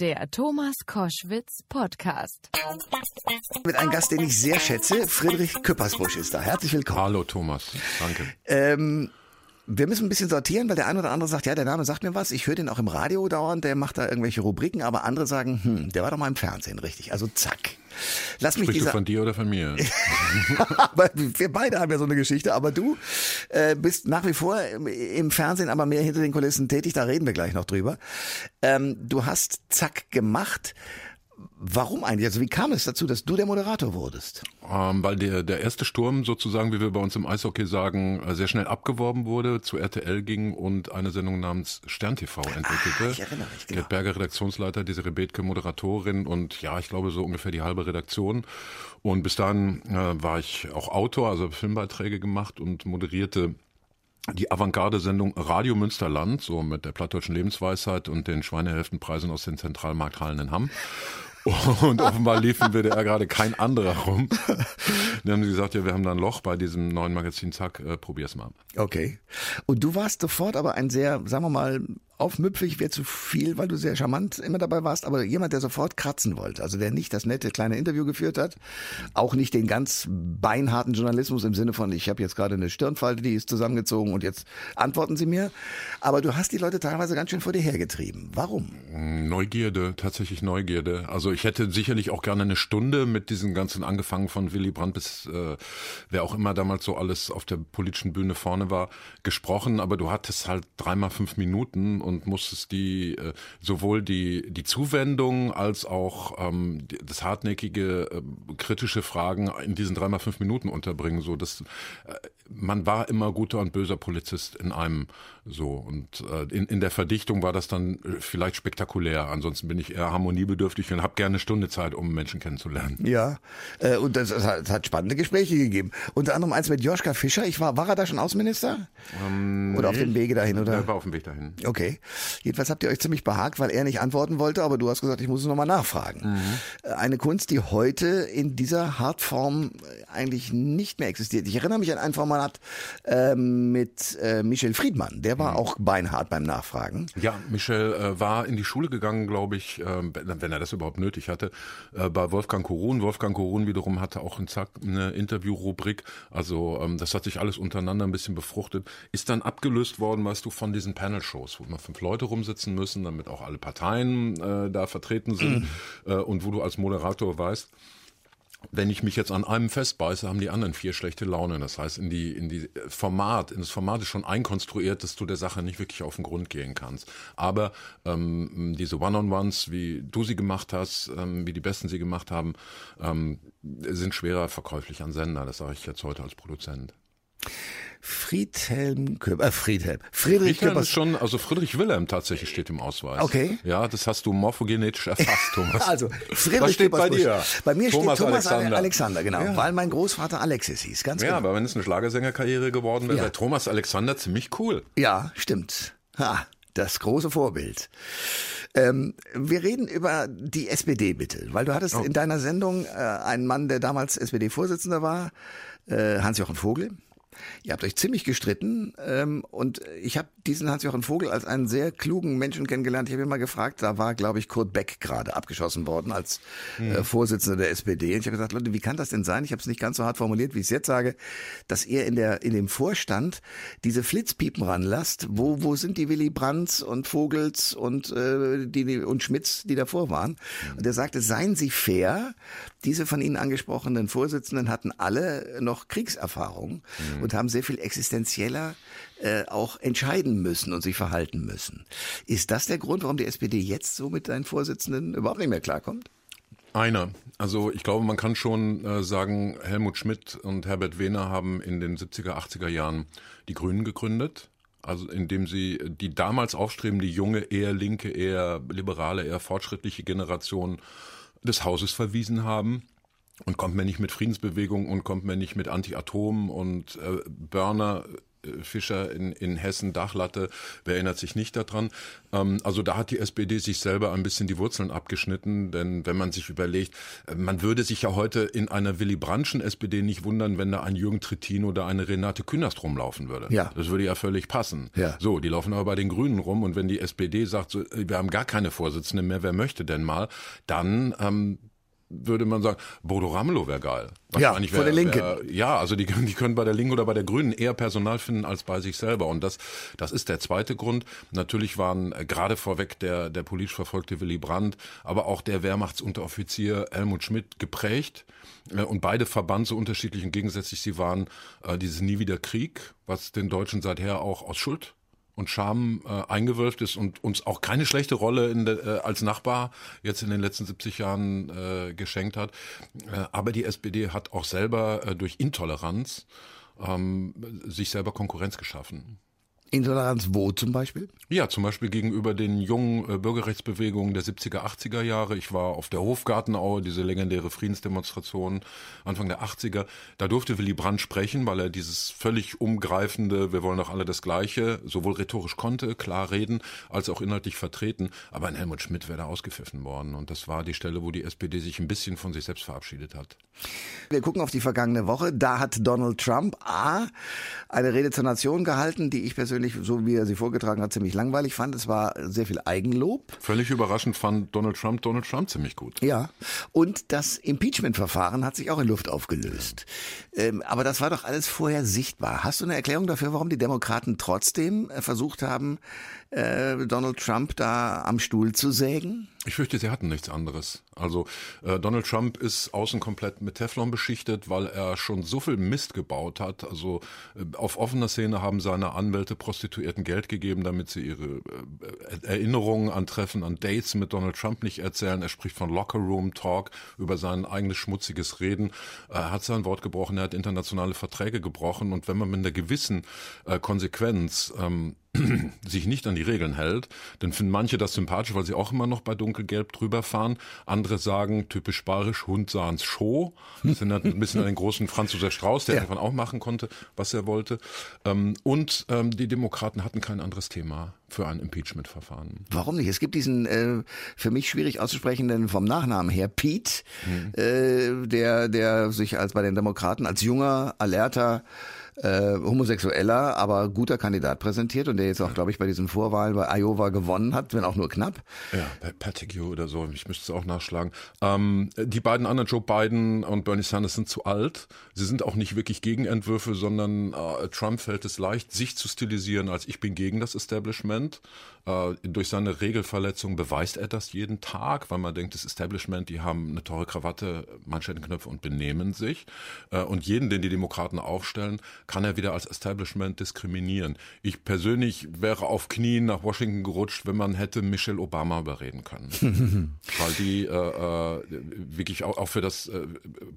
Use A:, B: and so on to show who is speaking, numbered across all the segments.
A: Der Thomas Koschwitz Podcast.
B: Mit einem Gast, den ich sehr schätze, Friedrich Küppersbusch ist da. Herzlich willkommen.
C: Hallo Thomas, danke.
B: Ähm, wir müssen ein bisschen sortieren, weil der eine oder andere sagt, ja, der Name sagt mir was. Ich höre den auch im Radio dauernd, der macht da irgendwelche Rubriken, aber andere sagen, hm, der war doch mal im Fernsehen, richtig. Also zack.
C: Lass mich Sprichst dieser... du von dir oder von mir?
B: wir beide haben ja so eine Geschichte, aber du äh, bist nach wie vor im Fernsehen, aber mehr hinter den Kulissen tätig, da reden wir gleich noch drüber. Ähm, du hast zack gemacht. Warum eigentlich? Also wie kam es dazu, dass du der Moderator wurdest?
C: Ähm, weil der, der erste Sturm sozusagen, wie wir bei uns im Eishockey sagen, äh, sehr schnell abgeworben wurde, zu RTL ging und eine Sendung namens Stern TV entwickelte. Ah,
B: ich erinnere mich, genau.
C: Gerd Berger, Redaktionsleiter, diese Rebetke, Moderatorin und ja, ich glaube so ungefähr die halbe Redaktion. Und bis dahin äh, war ich auch Autor, also Filmbeiträge gemacht und moderierte die Avantgarde-Sendung Radio Münsterland, so mit der plattdeutschen Lebensweisheit und den Schweinehälftenpreisen aus den Zentralmarkthallen in Hamm. Und offenbar lief im WDR gerade kein anderer rum. Dann haben sie gesagt, ja, wir haben da ein Loch bei diesem neuen Magazin, zack, äh, probier's mal.
B: Okay. Und du warst sofort aber ein sehr, sagen wir mal, aufmüpfig wäre zu viel, weil du sehr charmant immer dabei warst, aber jemand, der sofort kratzen wollte, also der nicht das nette kleine Interview geführt hat, auch nicht den ganz beinharten Journalismus im Sinne von, ich habe jetzt gerade eine Stirnfalte, die ist zusammengezogen und jetzt antworten Sie mir, aber du hast die Leute teilweise ganz schön vor dir hergetrieben. Warum?
C: Neugierde, tatsächlich Neugierde. Also ich hätte sicherlich auch gerne eine Stunde mit diesen ganzen, angefangen von Willy Brandt bis äh, wer auch immer damals so alles auf der politischen Bühne vorne war, gesprochen, aber du hattest halt dreimal fünf Minuten und musstest die äh, sowohl die die Zuwendung als auch ähm, das hartnäckige äh, kritische Fragen in diesen dreimal fünf Minuten unterbringen. So, dass äh, man war immer guter und böser Polizist in einem so und äh, in, in der Verdichtung war das dann äh, vielleicht spektakulär. Ansonsten bin ich eher harmoniebedürftig und habe gerne eine Stunde Zeit, um Menschen kennenzulernen.
B: Ja, äh, und das, das, hat, das, hat, spannende Gespräche gegeben. Unter anderem eins mit Joschka Fischer. Ich war, war er da schon Außenminister? Ähm, oder auf dem Wege dahin? Oder?
C: Er war auf dem Weg dahin.
B: Okay. Jedenfalls habt ihr euch ziemlich behagt, weil er nicht antworten wollte, aber du hast gesagt, ich muss es nochmal nachfragen. Mhm. Äh, eine Kunst, die heute in dieser Hartform eigentlich nicht mehr existiert. Ich erinnere mich an ein Format äh, mit äh, Michel Friedmann. Der war mhm. auch beinhart beim Nachfragen.
C: Ja, Michel äh, war in die Schule gegangen, glaube ich, äh, wenn er das überhaupt nötig hatte, äh, bei Wolfgang Korun. Wolfgang Korun wiederum hatte auch eine Interviewrubrik. Also ähm, das hat sich alles untereinander ein bisschen befruchtet. Ist dann abgelöst worden, weißt du, von diesen Panel-Shows, wo immer fünf Leute rumsitzen müssen, damit auch alle Parteien äh, da vertreten sind mhm. äh, und wo du als Moderator weißt, wenn ich mich jetzt an einem festbeiße, haben die anderen vier schlechte Laune. Das heißt, in die, in die Format, in das Format ist schon einkonstruiert, dass du der Sache nicht wirklich auf den Grund gehen kannst. Aber ähm, diese One-on-Ones, wie du sie gemacht hast, ähm, wie die Besten sie gemacht haben, ähm, sind schwerer verkäuflich an Sender. Das sage ich jetzt heute als Produzent.
B: Friedhelm Köber, äh, Friedhelm. Friedrich
C: Friedhelm ist schon, also Friedrich Wilhelm tatsächlich steht im Ausweis.
B: Okay.
C: Ja, das hast du morphogenetisch erfasst, Thomas.
B: also, Friedrich
C: Was steht bei dir?
B: Bei mir
C: Thomas
B: steht Thomas
C: Alexander,
B: Alexander genau, ja. weil mein Großvater Alexis hieß, ganz
C: ja,
B: genau.
C: Ja, aber wenn es eine Schlagersängerkarriere geworden wäre, ja. wäre Thomas Alexander ziemlich cool.
B: Ja, stimmt. Ha, das große Vorbild. Ähm, wir reden über die SPD bitte, weil du hattest oh. in deiner Sendung äh, einen Mann, der damals SPD-Vorsitzender war, äh, Hans-Jochen Vogel. Ihr habt euch ziemlich gestritten ähm, und ich habe diesen Hans-Jochen Vogel als einen sehr klugen Menschen kennengelernt. Ich habe ihn mal gefragt, da war, glaube ich, Kurt Beck gerade abgeschossen worden als äh, hm. Vorsitzender der SPD. Und ich habe gesagt, Leute, wie kann das denn sein? Ich habe es nicht ganz so hart formuliert, wie ich es jetzt sage, dass ihr in der in dem Vorstand diese Flitzpiepen ranlasst. Wo wo sind die Willy Brandts und Vogels und äh, die und Schmitz, die davor waren? Hm. Und er sagte, seien Sie fair. Diese von Ihnen angesprochenen Vorsitzenden hatten alle noch Kriegserfahrung mhm. Und haben sehr viel existenzieller äh, auch entscheiden müssen und sich verhalten müssen. Ist das der Grund, warum die SPD jetzt so mit seinen Vorsitzenden überhaupt nicht mehr klarkommt?
C: Einer. Also ich glaube, man kann schon äh, sagen, Helmut Schmidt und Herbert Wehner haben in den 70er, 80er Jahren die Grünen gegründet. Also indem sie die damals aufstrebende junge, eher linke, eher liberale, eher fortschrittliche Generation des Hauses verwiesen haben. Und kommt man nicht mit Friedensbewegung und kommt man nicht mit Anti-Atom und äh, Burner Fischer in, in Hessen, Dachlatte, wer erinnert sich nicht daran? Ähm, also da hat die SPD sich selber ein bisschen die Wurzeln abgeschnitten, denn wenn man sich überlegt, äh, man würde sich ja heute in einer Willy Brandtschen SPD nicht wundern, wenn da ein Jürgen Trittin oder eine Renate Künast rumlaufen würde.
B: Ja.
C: Das würde ja völlig passen.
B: Ja.
C: So, die laufen aber bei den Grünen rum und wenn die SPD sagt, so, wir haben gar keine Vorsitzende mehr, wer möchte denn mal, dann ähm, würde man sagen, Bodo Ramelow wäre geil.
B: Ja, von der Linken. Wär,
C: ja, also die, die können bei der Linken oder bei der Grünen eher Personal finden als bei sich selber. Und das, das ist der zweite Grund. Natürlich waren äh, gerade vorweg der, der politisch verfolgte Willy Brandt, aber auch der Wehrmachtsunteroffizier Helmut Schmidt geprägt. Äh, und beide Verband so unterschiedlich und gegensätzlich sie waren, äh, dieses Nie wieder Krieg, was den Deutschen seither auch aus Schuld und Scham äh, eingewölft ist und uns auch keine schlechte Rolle in de, äh, als Nachbar jetzt in den letzten 70 Jahren äh, geschenkt hat. Äh, aber die SPD hat auch selber äh, durch Intoleranz ähm, sich selber Konkurrenz geschaffen.
B: Intoleranz wo zum Beispiel?
C: Ja, zum Beispiel gegenüber den jungen äh, Bürgerrechtsbewegungen der 70er, 80er Jahre. Ich war auf der Hofgartenau, diese legendäre Friedensdemonstration Anfang der 80er. Da durfte Willy Brandt sprechen, weil er dieses völlig umgreifende, wir wollen doch alle das Gleiche, sowohl rhetorisch konnte, klar reden, als auch inhaltlich vertreten. Aber ein Helmut Schmidt wäre da ausgepfiffen worden. Und das war die Stelle, wo die SPD sich ein bisschen von sich selbst verabschiedet hat.
B: Wir gucken auf die vergangene Woche. Da hat Donald Trump A. eine Rede zur Nation gehalten, die ich persönlich, so wie er sie vorgetragen hat, ziemlich langweilig fand. Es war sehr viel Eigenlob.
C: Völlig überraschend fand Donald Trump Donald Trump ziemlich gut.
B: Ja. Und das Impeachment-Verfahren hat sich auch in Luft aufgelöst. Ähm, aber das war doch alles vorher sichtbar. Hast du eine Erklärung dafür, warum die Demokraten trotzdem äh, versucht haben, äh, Donald Trump da am Stuhl zu sägen?
C: Ich fürchte, sie hatten nichts anderes. Also äh, Donald Trump ist außen komplett mit Teflon beschichtet, weil er schon so viel Mist gebaut hat. Also äh, auf offener Szene haben seine Anwälte Prostituierten Geld gegeben, damit sie ihre äh, Erinnerungen an Treffen, an Dates mit Donald Trump nicht erzählen. Er spricht von Locker Room Talk über sein eigenes schmutziges Reden. Er hat sein Wort gebrochen, er hat internationale Verträge gebrochen und wenn man mit einer gewissen äh, Konsequenz ähm, sich nicht an die Regeln hält, dann finden manche das sympathisch, weil sie auch immer noch bei dunkelgelb drüber fahren. Andere sagen, typisch bayerisch, Hund sahns Show. Das erinnert ein bisschen an den großen Franzoser Strauß, der ja. davon auch machen konnte, was er wollte. Ähm, und ähm, die Demokraten hatten kein anderes Thema für ein Impeachment-Verfahren.
B: Warum nicht? Es gibt diesen äh, für mich schwierig auszusprechenden vom Nachnamen her Pete, hm. äh, der der sich als bei den Demokraten als junger, alerter äh, homosexueller, aber guter Kandidat präsentiert und der jetzt auch, glaube ich, bei diesen Vorwahlen bei Iowa gewonnen hat, wenn auch nur knapp.
C: Ja, bei Pettigrew oder so, ich müsste es auch nachschlagen. Ähm, die beiden anderen, Joe Biden und Bernie Sanders, sind zu alt. Sie sind auch nicht wirklich Gegenentwürfe, sondern äh, Trump fällt es leicht, sich zu stilisieren als ich bin gegen das Establishment. Äh, durch seine Regelverletzung beweist er das jeden Tag, weil man denkt, das Establishment, die haben eine teure Krawatte, Manschettenknöpfe und benehmen sich. Äh, und jeden, den die Demokraten aufstellen, kann er wieder als Establishment diskriminieren. Ich persönlich wäre auf Knien nach Washington gerutscht, wenn man hätte Michelle Obama überreden können. Weil die äh, äh, wirklich auch, auch für das äh,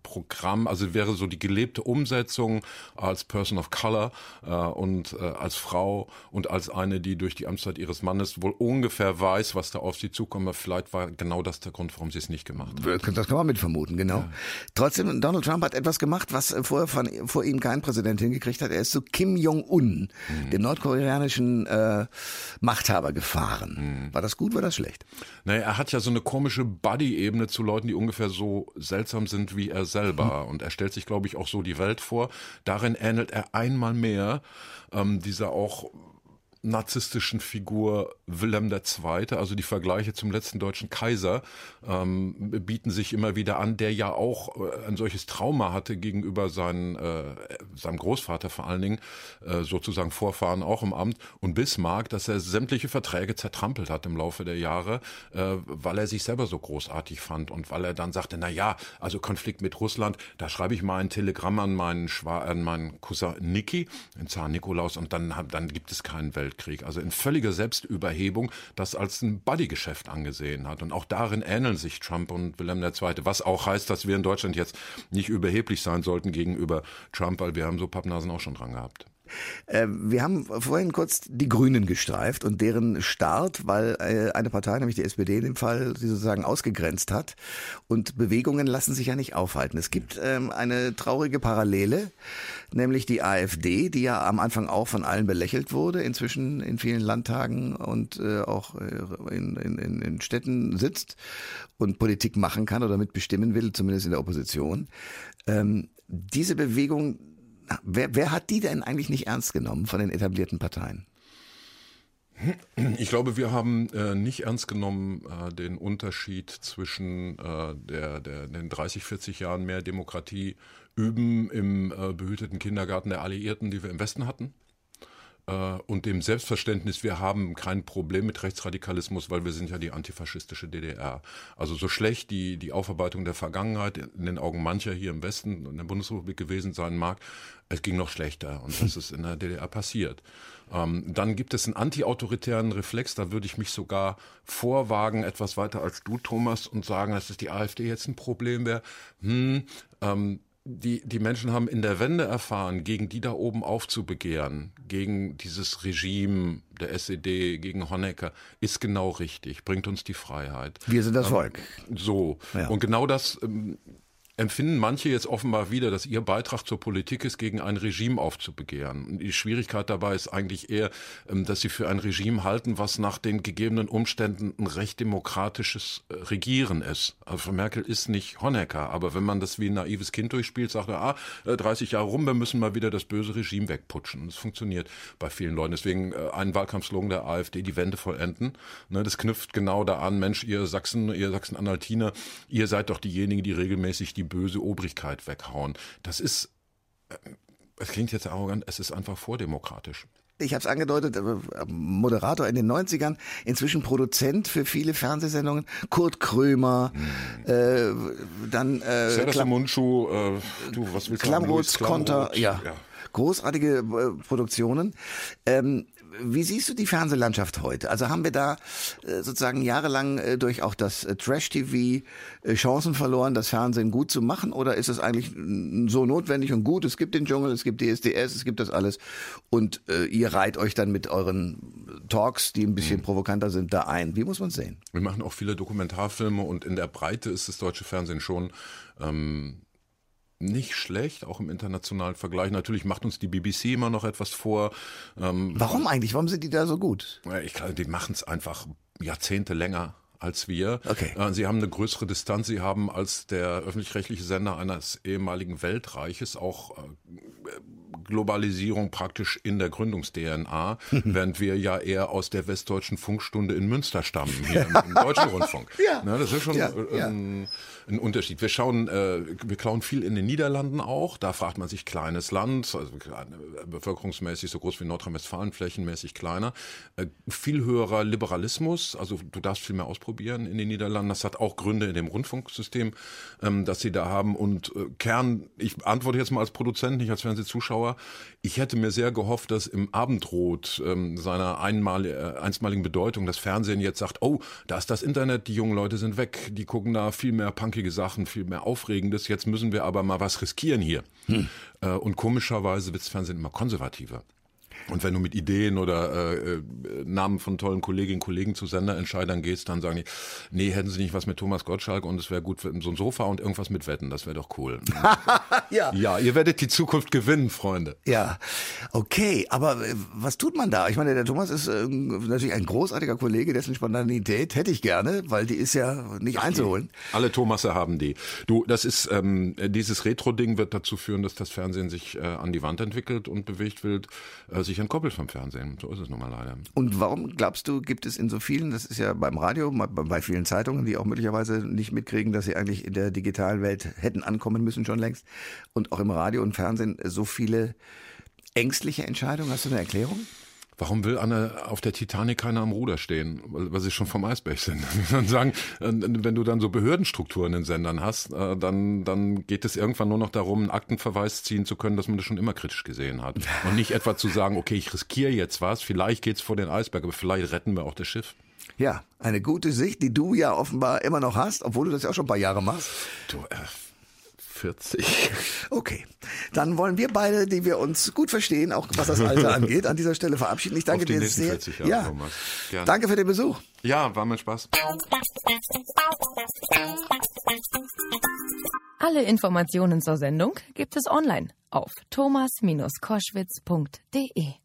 C: Programm, also wäre so die gelebte Umsetzung als Person of Color äh, und äh, als Frau und als eine, die durch die Amtszeit ihres Mannes wohl ungefähr weiß, was da auf sie zukommt. Aber vielleicht war genau das der Grund, warum sie es nicht gemacht
B: hat. Das kann man mit vermuten, genau. Ja. Trotzdem, Donald Trump hat etwas gemacht, was vorher von, vor ihm kein Präsident hingekriegt gekriegt hat. Er ist zu Kim Jong-un, mhm. dem nordkoreanischen äh, Machthaber, gefahren. Mhm. War das gut, war das schlecht?
C: Naja, er hat ja so eine komische Buddy-Ebene zu Leuten, die ungefähr so seltsam sind wie er selber. Mhm. Und er stellt sich, glaube ich, auch so die Welt vor. Darin ähnelt er einmal mehr ähm, dieser auch narzisstischen Figur Wilhelm II., also die Vergleiche zum letzten deutschen Kaiser, ähm, bieten sich immer wieder an, der ja auch äh, ein solches Trauma hatte gegenüber seinen, äh, seinem Großvater vor allen Dingen, äh, sozusagen Vorfahren auch im Amt, und Bismarck, dass er sämtliche Verträge zertrampelt hat im Laufe der Jahre, äh, weil er sich selber so großartig fand und weil er dann sagte, na ja, also Konflikt mit Russland, da schreibe ich mal ein Telegramm an meinen, Schwa an meinen Cousin Niki, den Zar Nikolaus, und dann, dann gibt es keinen Welt Weltkrieg, also in völliger Selbstüberhebung, das als ein Buddy-Geschäft angesehen hat. Und auch darin ähneln sich Trump und Wilhelm II., was auch heißt, dass wir in Deutschland jetzt nicht überheblich sein sollten gegenüber Trump, weil wir haben so Pappnasen auch schon dran gehabt.
B: Äh, wir haben vorhin kurz die Grünen gestreift und deren Start, weil äh, eine Partei, nämlich die SPD in dem Fall, sie sozusagen ausgegrenzt hat. Und Bewegungen lassen sich ja nicht aufhalten. Es gibt ähm, eine traurige Parallele, nämlich die AfD, die ja am Anfang auch von allen belächelt wurde, inzwischen in vielen Landtagen und äh, auch in, in, in Städten sitzt und Politik machen kann oder mitbestimmen will, zumindest in der Opposition. Ähm, diese Bewegung, wer, wer hat die denn eigentlich nicht ernst genommen von den etablierten Parteien?
C: Ich glaube, wir haben äh, nicht ernst genommen äh, den Unterschied zwischen äh, der, der, den 30, 40 Jahren mehr Demokratie üben im äh, behüteten Kindergarten der Alliierten, die wir im Westen hatten, und dem Selbstverständnis, wir haben kein Problem mit Rechtsradikalismus, weil wir sind ja die antifaschistische DDR. Also so schlecht die, die Aufarbeitung der Vergangenheit in den Augen mancher hier im Westen und in der Bundesrepublik gewesen sein mag, es ging noch schlechter und das ist in der DDR passiert. Ähm, dann gibt es einen antiautoritären Reflex, da würde ich mich sogar vorwagen, etwas weiter als du, Thomas, und sagen, dass es die AfD jetzt ein Problem wäre. Hm, ähm, die, die Menschen haben in der Wende erfahren, gegen die da oben aufzubegehren, gegen dieses Regime der SED, gegen Honecker, ist genau richtig, bringt uns die Freiheit.
B: Wir sind das ähm, Volk.
C: So. Ja. Und genau das ähm, empfinden manche jetzt offenbar wieder, dass ihr Beitrag zur Politik ist, gegen ein Regime aufzubegehren. Und die Schwierigkeit dabei ist eigentlich eher, ähm, dass sie für ein Regime halten, was nach den gegebenen Umständen ein recht demokratisches äh, Regieren ist. Also Merkel ist nicht Honecker, aber wenn man das wie ein naives Kind durchspielt, sagt er, ah, 30 äh, Jahre rum, wir müssen mal wieder das böse Regime wegputschen. Das funktioniert bei vielen Leuten. Deswegen äh, ein Wahlkampfslogan der AfD, die Wende vollenden. Ne, das knüpft genau da an, Mensch, ihr Sachsen, ihr Sachsen-Anhaltiner, ihr seid doch diejenigen, die regelmäßig die böse Obrigkeit weghauen. Das ist, äh, es klingt jetzt arrogant, es ist einfach vordemokratisch
B: ich habe es angedeutet, äh, Moderator in den 90ern, inzwischen Produzent für viele Fernsehsendungen, Kurt Krömer, hm. äh, dann
C: äh, Klam Mundschuh, äh, du, was willst du Klamroth,
B: Konter, ja. ja. Großartige äh, Produktionen. Ähm, wie siehst du die Fernsehlandschaft heute? Also haben wir da äh, sozusagen jahrelang äh, durch auch das äh, Trash-TV Chancen verloren, das Fernsehen gut zu machen? Oder ist es eigentlich so notwendig und gut? Es gibt den Dschungel, es gibt DSDS, es gibt das alles. Und ihr reiht euch dann mit euren Talks, die ein bisschen mhm. provokanter sind, da ein. Wie muss man sehen?
C: Wir machen auch viele Dokumentarfilme und in der Breite ist das deutsche Fernsehen schon ähm, nicht schlecht, auch im internationalen Vergleich. Natürlich macht uns die BBC immer noch etwas vor.
B: Ähm, Warum eigentlich? Warum sind die da so gut?
C: Ich glaube, die machen es einfach Jahrzehnte länger als wir.
B: Okay.
C: Äh, sie haben eine größere Distanz. Sie haben als der öffentlich-rechtliche Sender eines ehemaligen Weltreiches auch äh, Globalisierung praktisch in der Gründungs-DNA, während wir ja eher aus der westdeutschen Funkstunde in Münster stammen, hier im, im deutschen Rundfunk.
B: ja.
C: Na, das ist schon ja, ja. Ein, ein, Unterschied. Wir schauen, äh, wir klauen viel in den Niederlanden auch. Da fragt man sich, kleines Land, also bevölkerungsmäßig so groß wie Nordrhein-Westfalen, flächenmäßig kleiner. Äh, viel höherer Liberalismus, also du darfst viel mehr ausprobieren in den Niederlanden. Das hat auch Gründe in dem Rundfunksystem, ähm, dass sie da haben. Und äh, Kern, ich antworte jetzt mal als Produzent, nicht als Fernsehzuschauer, ich hätte mir sehr gehofft, dass im Abendrot ähm, seiner einmal, äh, einstmaligen Bedeutung das Fernsehen jetzt sagt, oh, da ist das Internet, die jungen Leute sind weg, die gucken da viel mehr punkige Sachen, viel mehr Aufregendes, jetzt müssen wir aber mal was riskieren hier. Hm. Äh, und komischerweise wird das Fernsehen immer konservativer. Und wenn du mit Ideen oder äh, äh, Namen von tollen Kolleginnen und Kollegen zu Senderentscheidern gehst, dann sagen die, nee, hätten sie nicht was mit Thomas Gottschalk und es wäre gut für so ein Sofa und irgendwas mit Wetten, das wäre doch cool. ja. ja, ihr werdet die Zukunft gewinnen, Freunde.
B: Ja, okay, aber äh, was tut man da? Ich meine, der Thomas ist äh, natürlich ein großartiger Kollege, dessen Spontanität hätte ich gerne, weil die ist ja nicht Ach, einzuholen.
C: Alle Thomasse haben die. Du, das ist, ähm, dieses Retro-Ding wird dazu führen, dass das Fernsehen sich äh, an die Wand entwickelt und bewegt wird, äh, sich entkoppelt vom Fernsehen. So ist es nun mal leider.
B: Und warum glaubst du, gibt es in so vielen, das ist ja beim Radio, bei vielen Zeitungen, die auch möglicherweise nicht mitkriegen, dass sie eigentlich in der digitalen Welt hätten ankommen müssen schon längst und auch im Radio und Fernsehen so viele ängstliche Entscheidungen? Hast du eine Erklärung?
C: Warum will Anna auf der Titanic keiner am Ruder stehen? Weil, weil sie schon vom Eisberg sind. Dann sagen, äh, wenn du dann so Behördenstrukturen in Sendern hast, äh, dann, dann geht es irgendwann nur noch darum, einen Aktenverweis ziehen zu können, dass man das schon immer kritisch gesehen hat. Und nicht etwa zu sagen, okay, ich riskiere jetzt was, vielleicht geht's vor den Eisberg, aber vielleicht retten wir auch das Schiff.
B: Ja, eine gute Sicht, die du ja offenbar immer noch hast, obwohl du das ja auch schon ein paar Jahre machst.
C: Du, äh, 40.
B: Okay, dann wollen wir beide, die wir uns gut verstehen, auch was das Alter angeht, an dieser Stelle verabschieden. Ich danke
C: Auf die
B: dir sehr.
C: 40 Jahre,
B: ja,
C: Thomas. Gerne.
B: danke für den Besuch.
C: Ja, war mir Spaß.
A: Alle Informationen zur Sendung gibt es online auf thomas-koschwitz.de.